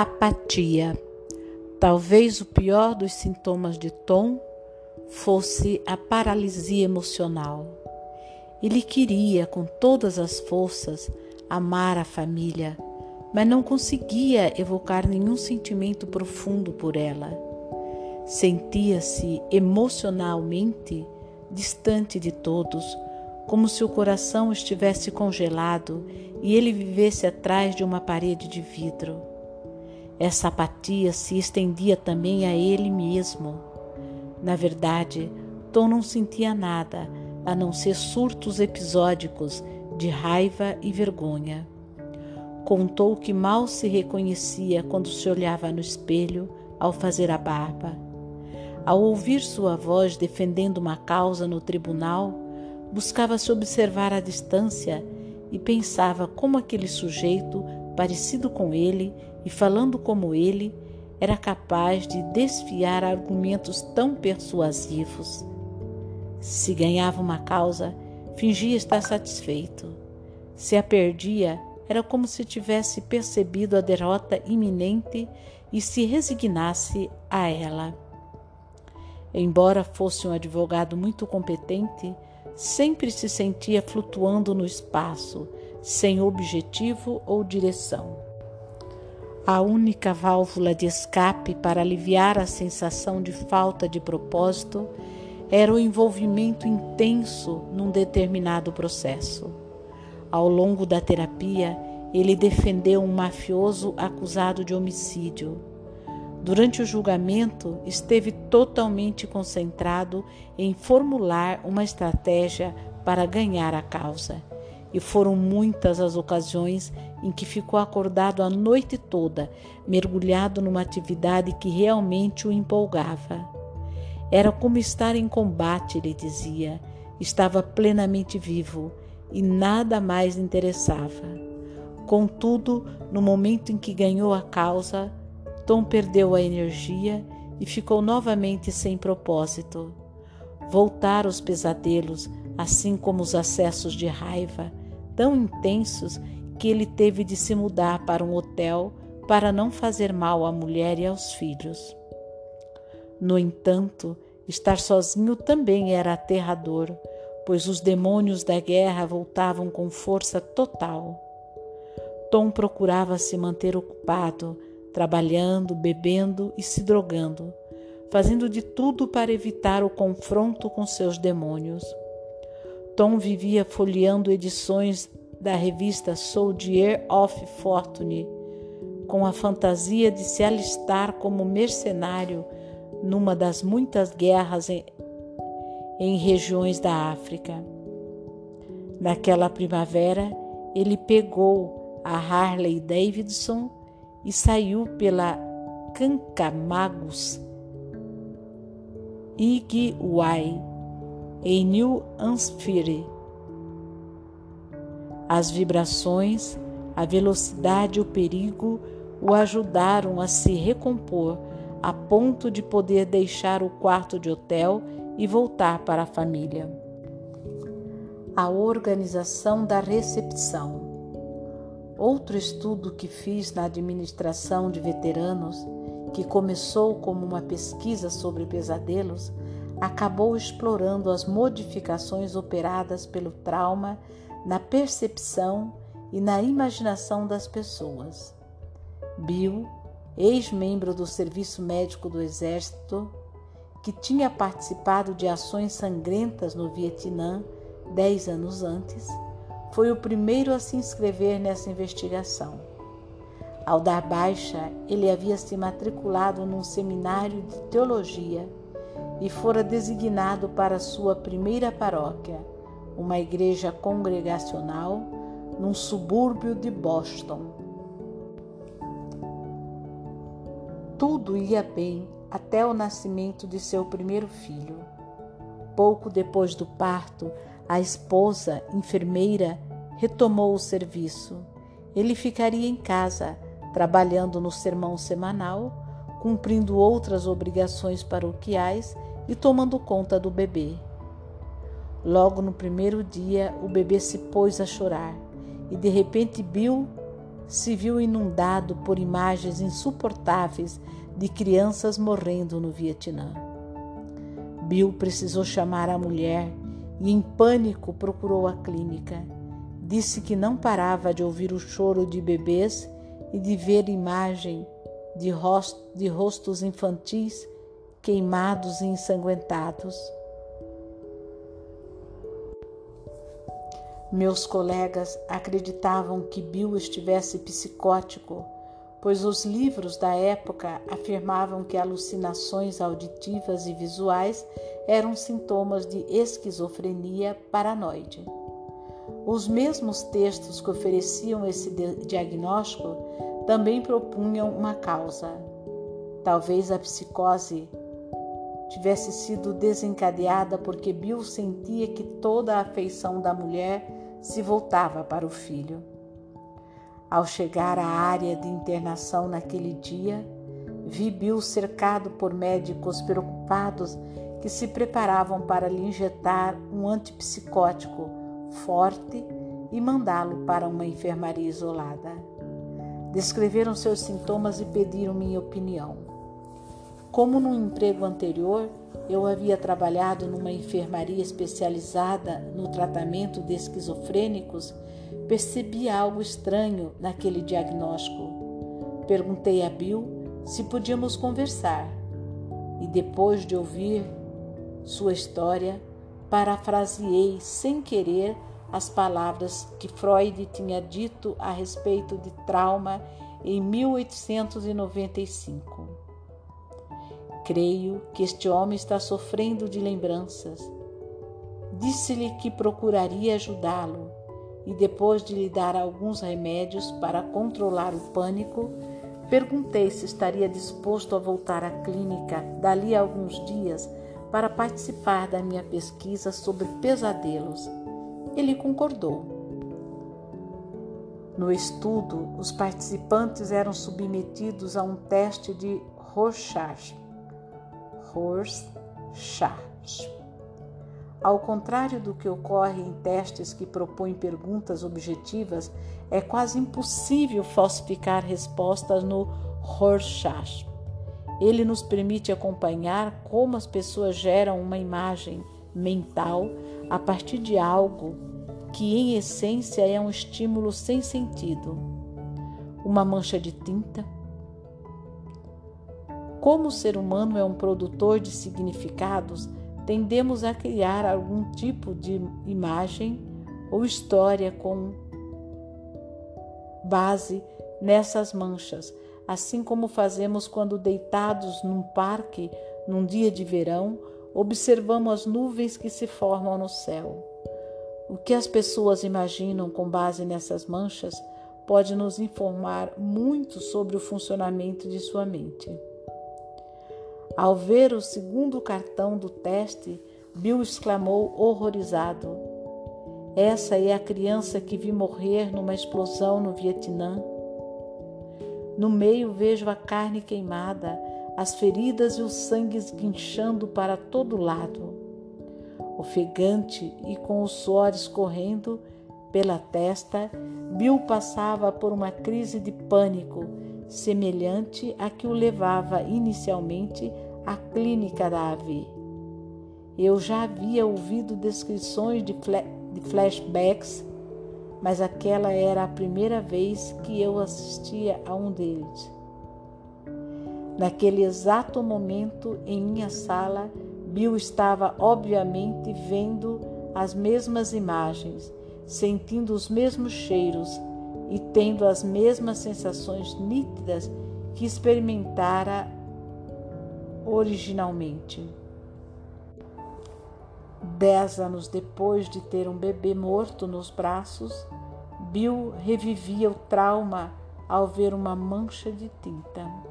Apatia. Talvez o pior dos sintomas de Tom fosse a paralisia emocional. Ele queria, com todas as forças, amar a família, mas não conseguia evocar nenhum sentimento profundo por ela. Sentia-se emocionalmente distante de todos, como se o coração estivesse congelado e ele vivesse atrás de uma parede de vidro. Essa apatia se estendia também a ele mesmo. Na verdade, Tom não sentia nada a não ser surtos episódicos de raiva e vergonha. Contou que mal se reconhecia quando se olhava no espelho ao fazer a barba. Ao ouvir sua voz defendendo uma causa no tribunal, buscava se observar à distância e pensava como aquele sujeito, parecido com ele e falando como ele, era capaz de desfiar argumentos tão persuasivos. Se ganhava uma causa, fingia estar satisfeito. Se a perdia, era como se tivesse percebido a derrota iminente e se resignasse a ela. Embora fosse um advogado muito competente, sempre se sentia flutuando no espaço, sem objetivo ou direção. A única válvula de escape para aliviar a sensação de falta de propósito era o envolvimento intenso num determinado processo. Ao longo da terapia, ele defendeu um mafioso acusado de homicídio Durante o julgamento, esteve totalmente concentrado em formular uma estratégia para ganhar a causa. E foram muitas as ocasiões em que ficou acordado a noite toda, mergulhado numa atividade que realmente o empolgava. Era como estar em combate, ele dizia. Estava plenamente vivo e nada mais interessava. Contudo, no momento em que ganhou a causa, Tom perdeu a energia e ficou novamente sem propósito. Voltaram os pesadelos, assim como os acessos de raiva, tão intensos que ele teve de se mudar para um hotel para não fazer mal à mulher e aos filhos. No entanto, estar sozinho também era aterrador, pois os demônios da guerra voltavam com força total. Tom procurava se manter ocupado, trabalhando, bebendo e se drogando, fazendo de tudo para evitar o confronto com seus demônios. Tom vivia folheando edições da revista Soldier of Fortune, com a fantasia de se alistar como mercenário numa das muitas guerras em, em regiões da África. Naquela primavera, ele pegou a Harley Davidson e saiu pela Cancamagos Iguai, em New Hampshire. As vibrações, a velocidade e o perigo o ajudaram a se recompor a ponto de poder deixar o quarto de hotel e voltar para a família. A organização da recepção. Outro estudo que fiz na administração de veteranos, que começou como uma pesquisa sobre pesadelos, acabou explorando as modificações operadas pelo trauma na percepção e na imaginação das pessoas. Bill, ex-membro do Serviço Médico do Exército, que tinha participado de ações sangrentas no Vietnã dez anos antes, foi o primeiro a se inscrever nessa investigação. Ao dar baixa, ele havia se matriculado num seminário de teologia e fora designado para sua primeira paróquia, uma igreja congregacional num subúrbio de Boston. Tudo ia bem até o nascimento de seu primeiro filho. Pouco depois do parto, a esposa, enfermeira, retomou o serviço. Ele ficaria em casa, trabalhando no sermão semanal, cumprindo outras obrigações paroquiais e tomando conta do bebê. Logo no primeiro dia, o bebê se pôs a chorar e de repente Bill se viu inundado por imagens insuportáveis de crianças morrendo no Vietnã. Bill precisou chamar a mulher e, em pânico, procurou a clínica. Disse que não parava de ouvir o choro de bebês e de ver imagem de, rostos infantis queimados e ensanguentados. Meus colegas acreditavam que Bill estivesse psicótico, pois os livros da época afirmavam que alucinações auditivas e visuais eram sintomas de esquizofrenia paranoide. Os mesmos textos que ofereciam esse diagnóstico também propunham uma causa. Talvez a psicose tivesse sido desencadeada porque Bill sentia que toda a afeição da mulher se voltava para o filho. Ao chegar à área de internação naquele dia, vi Bill cercado por médicos preocupados que se preparavam para lhe injetar um antipsicótico forte e mandá-lo para uma enfermaria isolada. Descreveram seus sintomas e pediram minha opinião. Como no emprego anterior, eu havia trabalhado numa enfermaria especializada no tratamento de esquizofrênicos, percebi algo estranho naquele diagnóstico. Perguntei a Bill se podíamos conversar e depois de ouvir sua história, parafraseei sem querer as palavras que Freud tinha dito a respeito de trauma em 1895. Creio que este homem está sofrendo de lembranças. Disse-lhe que procuraria ajudá-lo e, depois de lhe dar alguns remédios para controlar o pânico, perguntei se estaria disposto a voltar à clínica dali a alguns dias para participar da minha pesquisa sobre pesadelos. Ele concordou. No estudo, os participantes eram submetidos a um teste de Rorschach Rorschach. Ao contrário do que ocorre em testes que propõem perguntas objetivas, é quase impossível falsificar respostas no Rorschach. Ele nos permite acompanhar como as pessoas geram uma imagem mental a partir de algo que, em essência, é um estímulo sem sentido. Uma mancha de tinta, como o ser humano é um produtor de significados, tendemos a criar algum tipo de imagem ou história com base nessas manchas, assim como fazemos quando deitados num parque num dia de verão, observamos as nuvens que se formam no céu. O que as pessoas imaginam com base nessas manchas pode nos informar muito sobre o funcionamento de sua mente. Ao ver o segundo cartão do teste, Bill exclamou horrorizado: Essa é a criança que vi morrer numa explosão no Vietnã. No meio vejo a carne queimada, as feridas e o sangue esguinchando para todo lado. Ofegante e com o suor escorrendo pela testa, Bill passava por uma crise de pânico semelhante à que o levava inicialmente à clínica da AV. Eu já havia ouvido descrições de, de flashbacks, mas aquela era a primeira vez que eu assistia a um deles. Naquele exato momento, em minha sala, Bill estava obviamente vendo as mesmas imagens, sentindo os mesmos cheiros, e tendo as mesmas sensações nítidas que experimentara originalmente. Dez anos depois de ter um bebê morto nos braços, Bill revivia o trauma ao ver uma mancha de tinta.